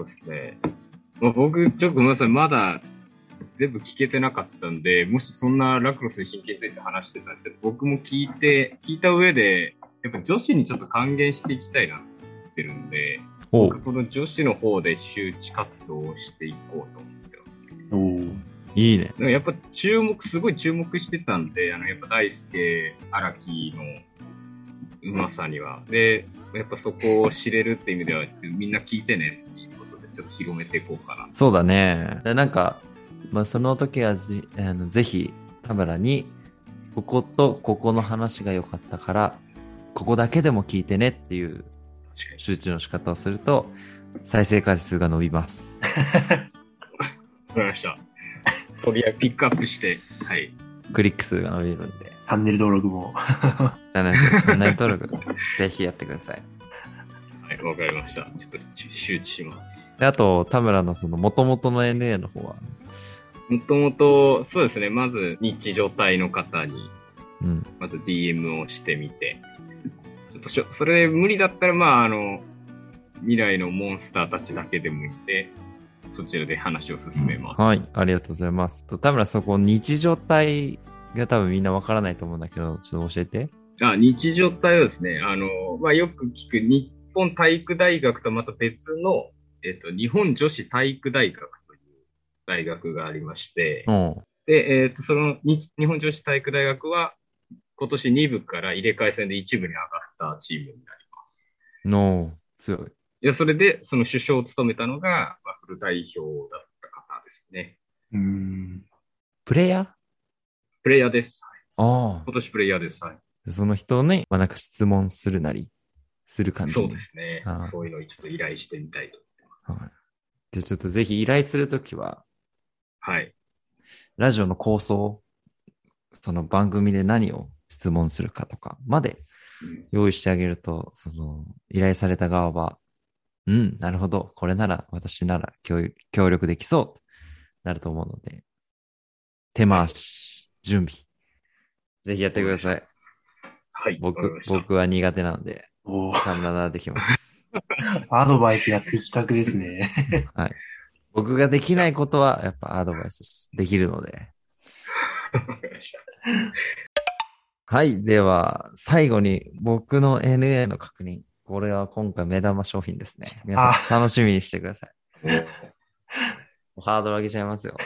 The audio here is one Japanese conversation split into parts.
そうですね。まあ、僕、ちょっとごめんなさい、まだ全部聞けてなかったんで、もしそんなラクロスの神経について話してたんで、僕も聞いて、聞いた上で、やっぱ女子にちょっと還元していきたいなって思ってるんで、お僕この女子の方で周知活動をしていこうと思ってます。いいね。でもやっぱ注目、すごい注目してたんで、あの、やっぱ大輔、荒木のうまさには。で、やっぱそこを知れるって意味では、みんな聞いてねってちょっと広めていこうかな。そうだね。でなんか、まあ、その時はじあのぜひ、田村に、こことここの話が良かったから、ここだけでも聞いてねっていう。周知の仕方をすると、再生回数が伸びます。わかりました。とりあえずピックアップして、はい。クリック数が伸びるんで、チャンネル登録も。チャンネルチャンネル登録、ぜひやってください。はい、わかりました。ちょっと周知します。であと、田村のその元々の NA の方は、もともと、そうですね、まず日常体の方に、うん、まず DM をしてみて、ちょっとしょ、それ無理だったら、まあ、あの、未来のモンスターたちだけでもいて、そちらで話を進めます。はい、ありがとうございます。と田村、そこ、日常体が多分みんなわからないと思うんだけど、ちょっと教えて。あ日常体はですね、あの、まあ、よく聞く日本体育大学とまた別の、えっと、日本女子体育大学という大学がありまして、うん。で、えっと、その日日本女子体育大学は、今年2部から入れ替え戦で1部に上がったチームになります。の、強い。いや、それで、その首相を務めたのが、まあ、フル代表だった方ですね。うーん。プレイヤー？プレイヤーです。あ今年プレイヤーです。はい。あ。その人に、まあ、なんか質問するなり、する感じに。そうですねあー。そういうのにちょっと依頼してみたいと。はい。じゃあちょっとぜひ依頼するときは、はい。ラジオの構想、その番組で何を質問するかとかまでうん用意してあげると、その依頼された側は、うん、なるほど、これなら私なら協協力できそうとなると思うので、手回し、準備、ぜひやってください。はい。僕僕は苦手なので、おー必ずできます。アドバイスが的確ですね。僕ができないことは、やっぱアドバイスできるので。はい。では、最後に僕の NA の確認。これは今回目玉商品ですね。皆さん楽しみにしてください。ハードル上げちゃいますよ。こ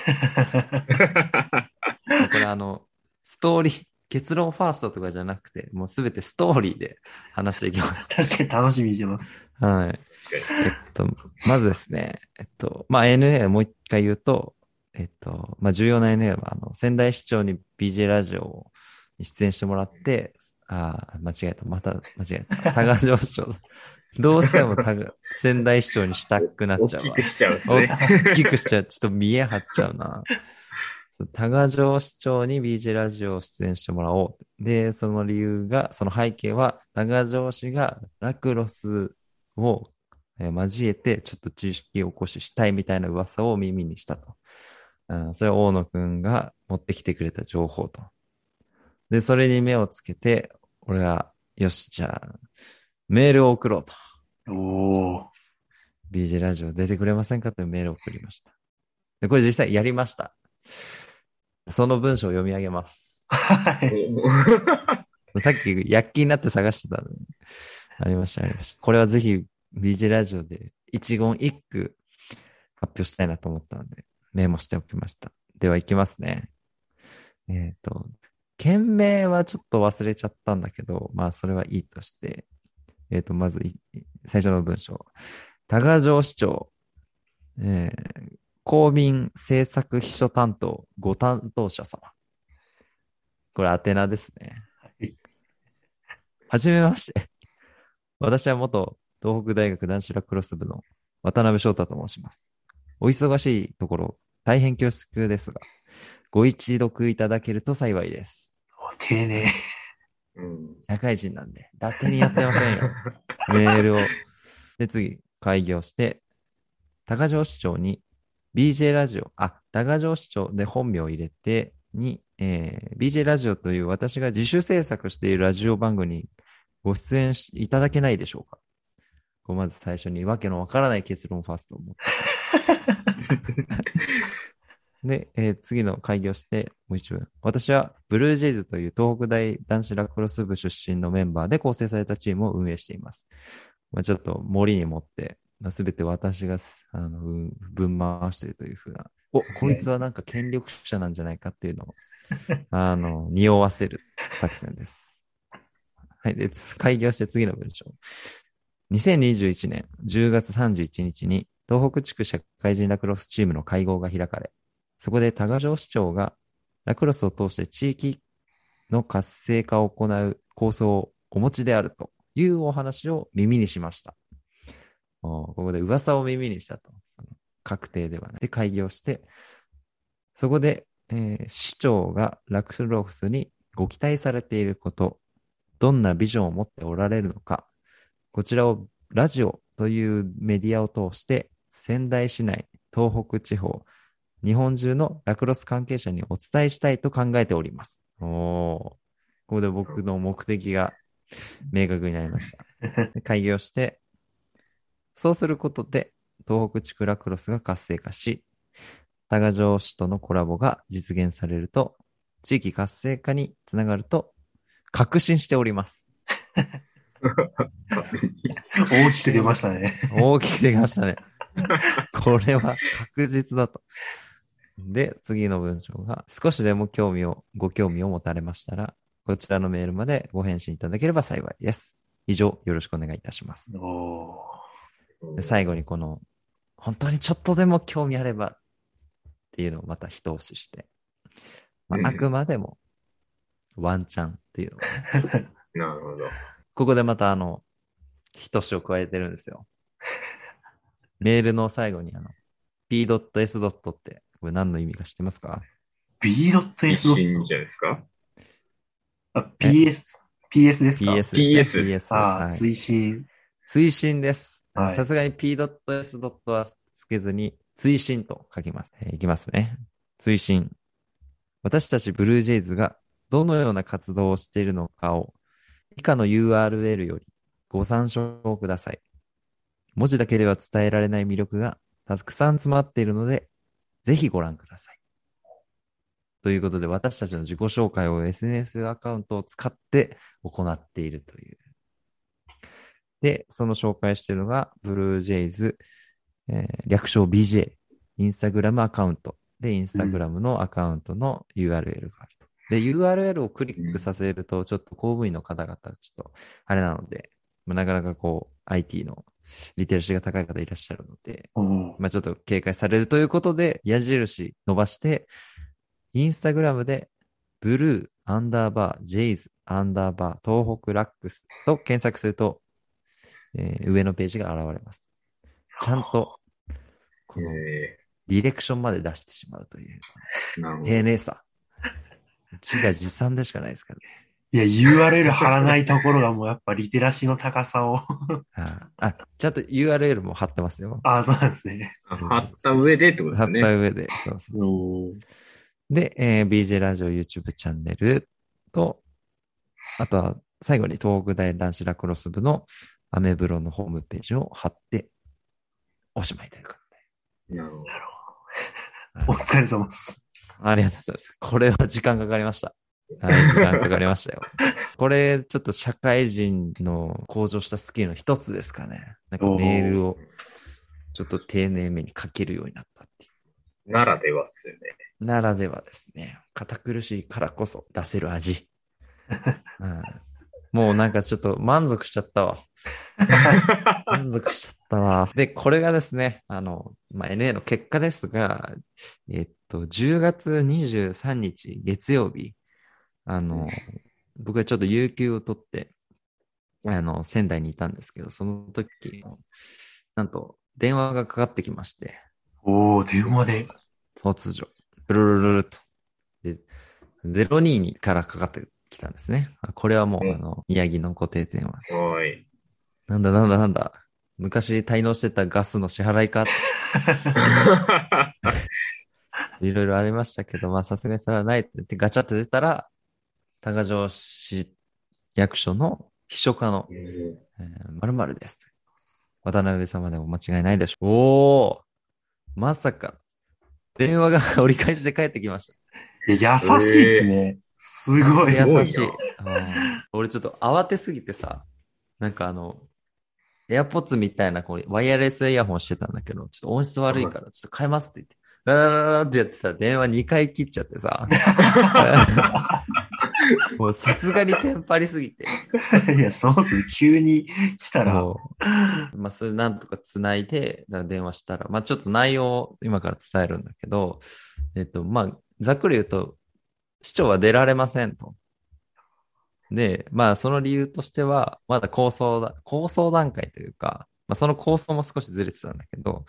れあの、ストーリー、結論ファーストとかじゃなくて、もうすべてストーリーで話していきます。確かに楽しみにしてます。はい。えっと、まずですね、えっと、まあ、NA もう一回言うと、えっと、まあ、重要な NA は、あの、仙台市長に BJ ラジオに出演してもらって、ああ、間違えた、また間違えた。多賀城市長だ。どうしても多賀仙台市長にしたくなっちゃうわ大きく。しちゃうんです大ね。きくしちゃう。ちょっと見え張っちゃうな。多賀城市長に BJ ラジオを出演してもらおう。で、その理由が、その背景は、多賀城市がラクロスをえー交えて、ちょっと知識を起こししたいみたいな噂を耳にしたと。うん、それは大野くんが持ってきてくれた情報と。で、それに目をつけて、俺が、よし、じゃあ、メールを送ろうと。おー。BJ ラジオ出てくれませんか？というメールを送りました。で、これ実際やりました。その文章を読み上げます。はい。さっき躍起になって探してたのに。ありました、ありました。これはぜひ BJ ラジオで一言一句発表したいなと思ったので、メモしておきました。では行きますね。えっ、と、件名はちょっと忘れちゃったんだけど、まあそれはいいとして、えっ、と、まずい最初の文章。多賀城市長、えー公民政策秘書担当ご担当者様。これ宛名ですね。はいはじめまして。私は元東北大学男子ラクロス部の渡辺翔太と申します。お忙しいところ、大変恐縮ですが、ご一読いただけると幸いです。お丁寧。うん社会人なんで、伊達にやってませんよ。メールを。で、次、開業して、高城市長に BJ ラジオ、あ、高城市長で本名を入れて、に、えー BJ ラジオという私が自主制作しているラジオ番組にご出演しいただけないでしょうかこうまず最初にわけのわからない結論ファーストを持って。で、えー次の開業して、もう一文。私は、ブルージェイズという東北大男子ラクロス部出身のメンバーで構成されたチームを運営しています。まあ、ちょっと森に持って、まあ、全て私がすあのうん分回しているというふうな、お、こいつはなんか権力者なんじゃないかっていうのを、あの、匂わせる作戦です。はい。で、つ開業して次の文章。2021年10月31日に東北地区社会人ラクロスチームの会合が開かれ、そこで多賀城市長がラクロスを通して地域の活性化を行う構想をお持ちであるというお話を耳にしました。おここで噂を耳にしたと。その確定ではない。で、開業して、そこで、えー市長がラクロスにご期待されていること、どんなビジョンを持っておられるのか、こちらをラジオというメディアを通して仙台市内、東北地方、日本中のラクロス関係者にお伝えしたいと考えております。おーここで僕の目的が明確になりました。で開業して、そうすることで東北地区ラクロスが活性化し、多賀城市とのコラボが実現されると、地域活性化につながると確信しております。大きく出ましたね。大きく出ましたね。これは確実だと。で、次の文章が、少しでも興味を、ご興味を持たれましたら、こちらのメールまでご返信いただければ幸いです。以上、よろしくお願いいたします。おで最後にこの、本当にちょっとでも興味あればっていうのをまた一押しして、まうんあ、あくまでもワンチャンっていうのをね、なるほど。ここでまたあの、一押しを加えてるんですよ。メールの最後にあの、p.s. って、これ何の意味か知ってますか？B.S. じゃないですか？あ、PS、PS ですか ?PS です PS ね。PS。ああ、はい推進。推進です。さすがに p.s. はつけずに、推進と書きます。えーいきますね。推進。私たちブルージェイズがどのような活動をしているのかを以下の URL よりご参照ください。文字だけでは伝えられない魅力がたくさん詰まっているので、ぜひご覧ください。ということで、私たちの自己紹介を SNS アカウントを使って行っているという。で、その紹介しているのが、ブルージェイズ、えー略称 BJ、インスタグラムアカウント。で、インスタグラムのアカウントの URL があると。で、URL をクリックさせると、ちょっと公務員の方々、ちょっと、あれなので、まあなかなかこう、IT のリテラシーが高い方いらっしゃるので、まあちょっと警戒されるということで、矢印伸ばして、インスタグラムで、ブルー、アンダーバー、ジェイズ、アンダーバー、東北ラックスと検索すると、えー上のページが現れます。ちゃんと、このえディレクションまで出してしまうという。丁寧さ。自画自賛でしかないですからね。いや、URL 貼らないところがもうやっぱリテラシーの高さを。ああ、ちゃんと URL も貼ってますよ。ああ、そうなんですね。あ貼った上でってことで貼っすね。た上で。そうそうそうで、えー BJ ラジオ YouTube チャンネルと、あとは最後に東北大男子ラクロス部のアメブロのホームページを貼って、おしまいというか。なるほど。お疲れ様です。ありがとうございます。これは時間かかりました。はい、時間かかりましたよ。これ、ちょっと社会人の向上したスキルの一つですかね。なんかメールをちょっと丁寧めに書けるようになったっていう。ならではですよね。ならではですね。堅苦しいからこそ出せる味。う んもうなんかちょっと満足しちゃったわ。満足しちゃったわ。で、これがですね、あの、まあ、NA の結果ですが、えっと、10月23日月曜日、あの、僕はちょっと有給を取って、あの、仙台にいたんですけど、その時、なんと電話がかかってきまして、おー、電話で？突如、ブルルルルルと。で、022からかかってきたんですね。あこれはもう、うんあの、宮城の固定電話。おい。なんだなんだなんだ。昔滞納してたガスの支払いか？いろいろありましたけど、まあさすがにそれはないって言ってガチャって出たら、多賀城市役所の秘書課の、えー、〇〇です。渡辺様でも間違いないでしょう。おーまさか、電話が 折り返しで帰ってきました。いや、優しいっすね。すごい。優しい俺ちょっと慌てすぎてさ、なんかあの、エアポッツみたいなこうワイヤレスイヤホンしてたんだけど、ちょっと音質悪いからちょっと変えますって言って、ララララってやってたら電話2回切っちゃってさ、もうさすがにテンパりすぎて、いや、そうっすね。急に来たら。まあそれなんとか繋いで、電話したら、まあちょっと内容を今から伝えるんだけど、えっと、まあざっくり言うと、市長は出られませんと。で、まあその理由としては、まだ構想だ、構想段階というか、まあその構想も少しずれてたんだけど、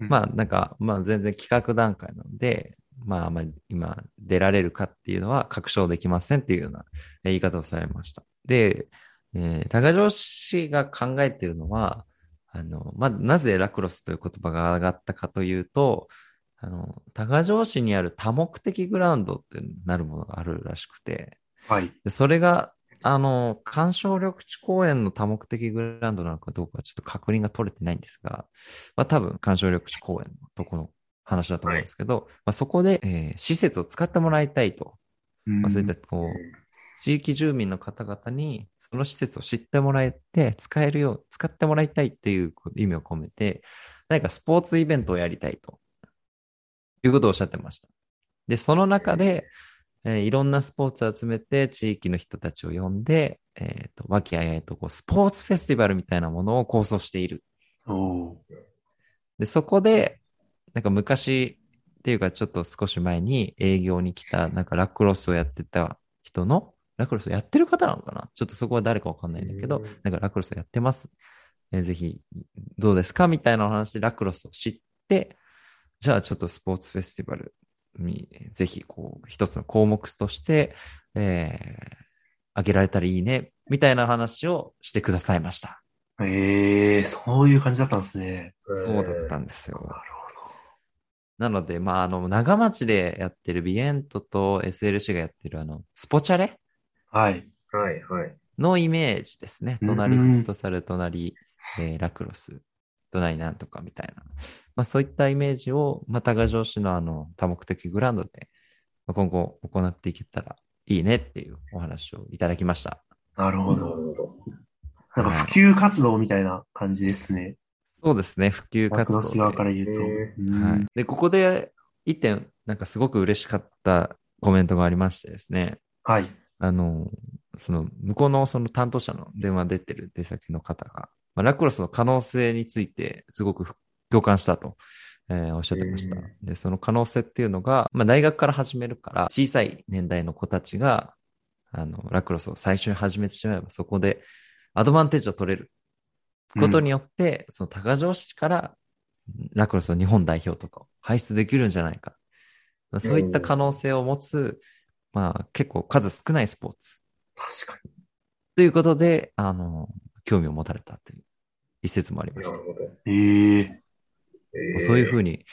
うんまあなんか、まあ全然企画段階なので、まあまあ今出られるかっていうのは確証できませんっていうようなえ言い方をされました。で、えー高城氏が考えているのは、あの、まあ、なぜラクロスという言葉が上がったかというと、あの、高城市にある多目的グラウンドってなるものがあるらしくて、はい。でそれが、あの、干渉緑地公園の多目的グラウンドなのかどうかはちょっと確認が取れてないんですが、まあ多分干渉緑地公園のとこの話だと思うんですけど、まあそこで、えー施設を使ってもらいたいと。まあそういったこう、地域住民の方々にその施設を知ってもらえて、使えるよう、使ってもらいたいっていう意味を込めて、何かスポーツイベントをやりたいということをおっしゃってました。で、その中で、えーいろんなスポーツを集めて、地域の人たちを呼んで、えっ、と、和気あいあいとこう、スポーツフェスティバルみたいなものを構想している。で、そこで、なんか昔っていうかちょっと少し前に営業に来た、なんかラクロスをやってた人の、ラクロスをやってる方なのかな？ちょっとそこは誰かわかんないんだけどうん、なんかラクロスをやってます。えーぜひ、どうですか？みたいなお話でラクロスを知って、じゃあちょっとスポーツフェスティバルに、ぜひこう、一つの項目として、えー、挙げられたらいいね、みたいな話をしてくださいました。ええそういう感じだったんですね。そうだったんですよ。なるほなので、まあ、あの、長町でやってるビエントと SLC がやってるあの、スポチャレど。はい。はいはい。のイメージですね。うん隣フットサル、隣、えーラクロス、隣なんとかみたいな。まあ、そういったイメージを、まあ、多賀城市のあの、多目的グラウンドで、まあ今後行っていけたらいいねっていうお話をいただきました。なるほど。なんか普及活動みたいな感じですね。そうですね、普及活動で。側から言うと。はい。で、ここで一点、なんかすごく嬉しかったコメントがありましてですね。はい。あの、その、向こうのその担当者の電話出てる出先の方が、まあ、ラクロスの可能性についてすごく共感したと、えーおっしゃってましたうん。で、その可能性っていうのが、まあ、大学から始めるから、小さい年代の子たちが、あの、ラクロスを最初に始めてしまえば、そこでアドバンテージを取れることによって、その高城市からラクロスの日本代表とかを輩出できるんじゃないか。そういった可能性を持つ、まあ結構数少ないスポーツ。確かということで、あの、興味を持たれたという一説もありました。えええーそういうふうに、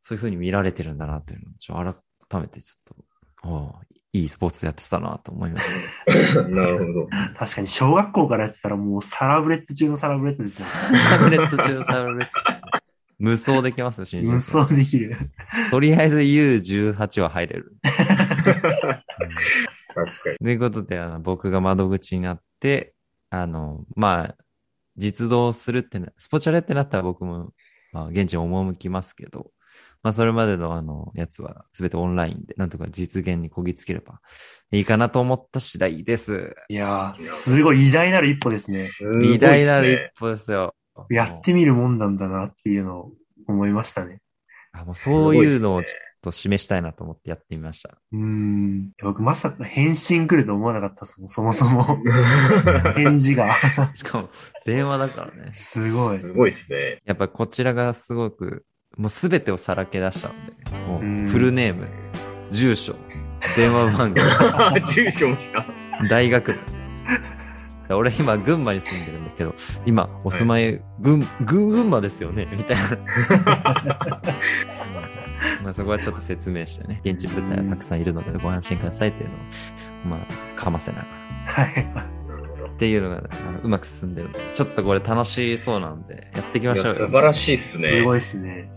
そういうふうに見られてるんだなっていうのを、改めてちょっと、おういいスポーツやってたなと思いました。なるほど。確かに小学校からやってたらもうサラブレッド中のサラブレッドですよ。タブレット中サブレットですね。無双できますよ、新無宿双できる。とりあえず U18 は入れる。確かに。ということで、あの僕が窓口になって、あの、まあ、実動するってな、スポチャレってなったら僕も、まあ、現地に赴きますけど、まあ、それまでのあの、やつはすべてオンラインで、なんとか実現にこぎつければいいかなと思った次第です。いやー、すごい偉大なる一歩ですね。すね偉大なる一歩ですよ。やってみるもんなんだなっていうのを思いましたね。あもうそういうのをちょっと示したいなと思ってやってみました。うーん。僕まさか返信来ると思わなかったですもん、そもそも。返事が。しかも、電話だからね。すごい。すごいですね。やっぱこちらがすごく、もうすべてをさらけ出したので、もうんうフルネーム、住所、電話番号、住所もした。大学。俺今群馬に住んでるんだけど、今お住まい、群、群馬ですよねみたいな。まあそこはちょっと説明してね、現地部隊はたくさんいるのでご安心くださいっていうのを、まあ、かませながら。はい。っていうのが、あのうまく進んでるんで、ちょっとこれ楽しそうなんで、やっていきましょうよ。素晴らしいっすね。すごいですね。